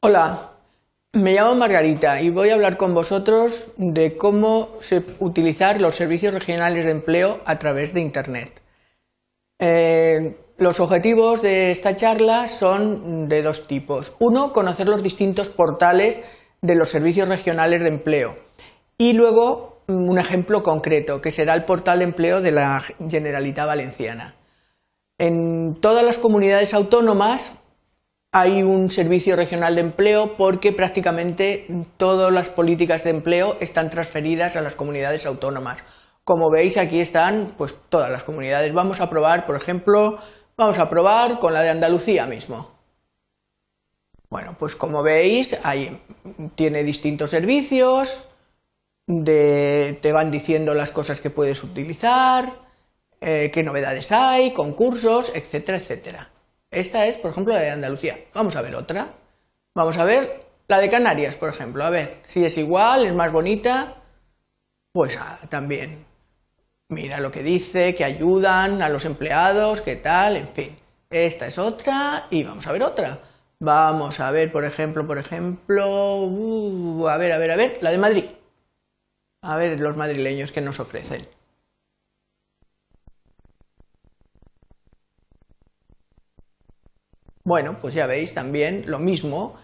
Hola, me llamo Margarita y voy a hablar con vosotros de cómo utilizar los servicios regionales de empleo a través de Internet. Eh, los objetivos de esta charla son de dos tipos. Uno, conocer los distintos portales de los servicios regionales de empleo. Y luego, un ejemplo concreto, que será el portal de empleo de la Generalitat Valenciana. En todas las comunidades autónomas hay un servicio regional de empleo porque prácticamente todas las políticas de empleo están transferidas a las comunidades autónomas. Como veis, aquí están pues, todas las comunidades. Vamos a probar, por ejemplo, vamos a probar con la de Andalucía mismo. Bueno, pues como veis, ahí tiene distintos servicios, te van diciendo las cosas que puedes utilizar, eh, qué novedades hay, concursos, etcétera, etcétera. Esta es, por ejemplo, la de Andalucía. Vamos a ver otra. Vamos a ver la de Canarias, por ejemplo. A ver si es igual, es más bonita. Pues ah, también. Mira lo que dice, que ayudan a los empleados, qué tal, en fin. Esta es otra y vamos a ver otra. Vamos a ver, por ejemplo, por ejemplo, uh, a ver, a ver, a ver, la de Madrid. A ver los madrileños que nos ofrecen. Bueno, pues ya veis también lo mismo.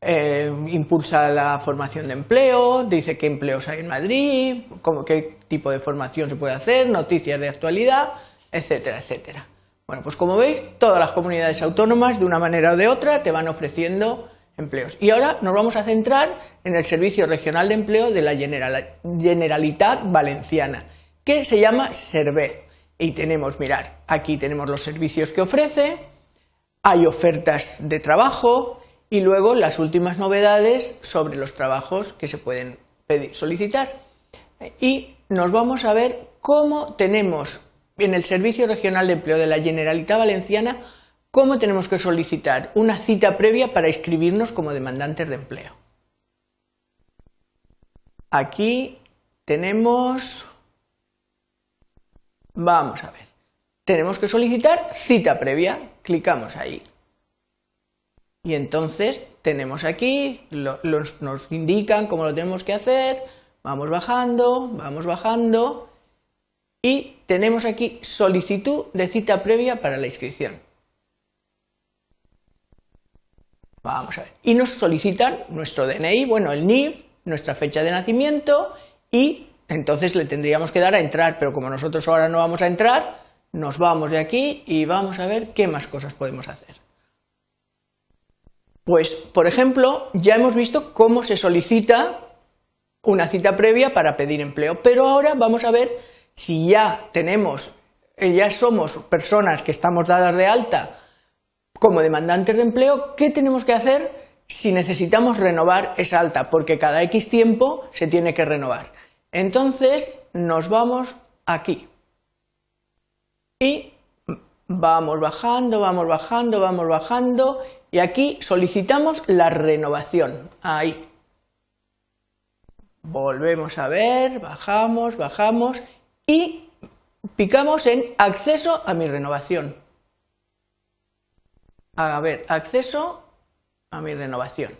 Eh, impulsa la formación de empleo, dice qué empleos hay en Madrid, qué tipo de formación se puede hacer, noticias de actualidad, etcétera, etcétera. Bueno, pues como veis, todas las comunidades autónomas, de una manera o de otra, te van ofreciendo empleos. Y ahora nos vamos a centrar en el Servicio Regional de Empleo de la Generalitat Valenciana, que se llama SERVE. Y tenemos, mirar, aquí tenemos los servicios que ofrece, hay ofertas de trabajo y luego las últimas novedades sobre los trabajos que se pueden pedir, solicitar. Y nos vamos a ver cómo tenemos en el Servicio Regional de Empleo de la Generalitat Valenciana cómo tenemos que solicitar una cita previa para inscribirnos como demandantes de empleo. Aquí tenemos, vamos a ver, tenemos que solicitar cita previa, clicamos ahí. Y entonces tenemos aquí, nos indican cómo lo tenemos que hacer, vamos bajando, vamos bajando y tenemos aquí solicitud de cita previa para la inscripción. Vamos a ver. Y nos solicitan nuestro DNI, bueno, el NIF, nuestra fecha de nacimiento y entonces le tendríamos que dar a entrar, pero como nosotros ahora no vamos a entrar, nos vamos de aquí y vamos a ver qué más cosas podemos hacer. Pues, por ejemplo, ya hemos visto cómo se solicita una cita previa para pedir empleo, pero ahora vamos a ver si ya tenemos, eh, ya somos personas que estamos dadas de alta como demandantes de empleo, ¿qué tenemos que hacer si necesitamos renovar esa alta? Porque cada X tiempo se tiene que renovar. Entonces nos vamos aquí. Y vamos bajando, vamos bajando, vamos bajando y aquí solicitamos la renovación. Ahí. Volvemos a ver, bajamos, bajamos y picamos en acceso a mi renovación. A ver, acceso a mi renovación.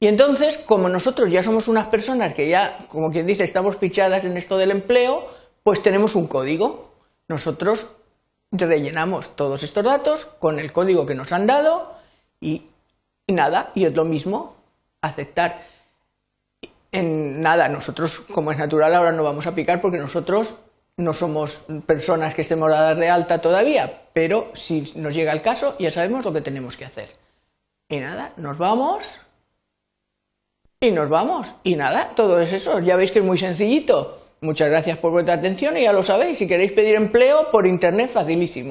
Y entonces, como nosotros ya somos unas personas que ya, como quien dice, estamos fichadas en esto del empleo, pues tenemos un código. Nosotros rellenamos todos estos datos con el código que nos han dado y, nada, y es lo mismo, aceptar. En nada, nosotros, como es natural, ahora no vamos a picar porque nosotros no somos personas que estemos dadas de alta todavía, pero si nos llega el caso, ya sabemos lo que tenemos que hacer. Y nada, nos vamos. Y nos vamos. Y nada, todo es eso. Ya veis que es muy sencillito. Muchas gracias por vuestra atención y ya lo sabéis, si queréis pedir empleo por internet, facilísimo.